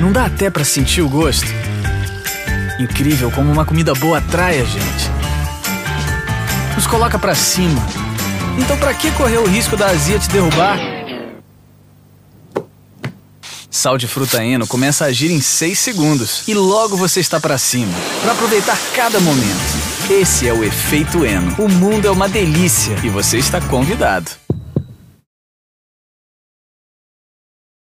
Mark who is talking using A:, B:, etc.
A: Não dá até para sentir o gosto? Incrível como uma comida boa atrai a gente. Nos coloca para cima. Então para que correr o risco da azia te derrubar? Sal de fruta Eno começa a agir em 6 segundos e logo você está para cima, para aproveitar cada momento. Esse é o efeito Eno. O mundo é uma delícia e você está convidado.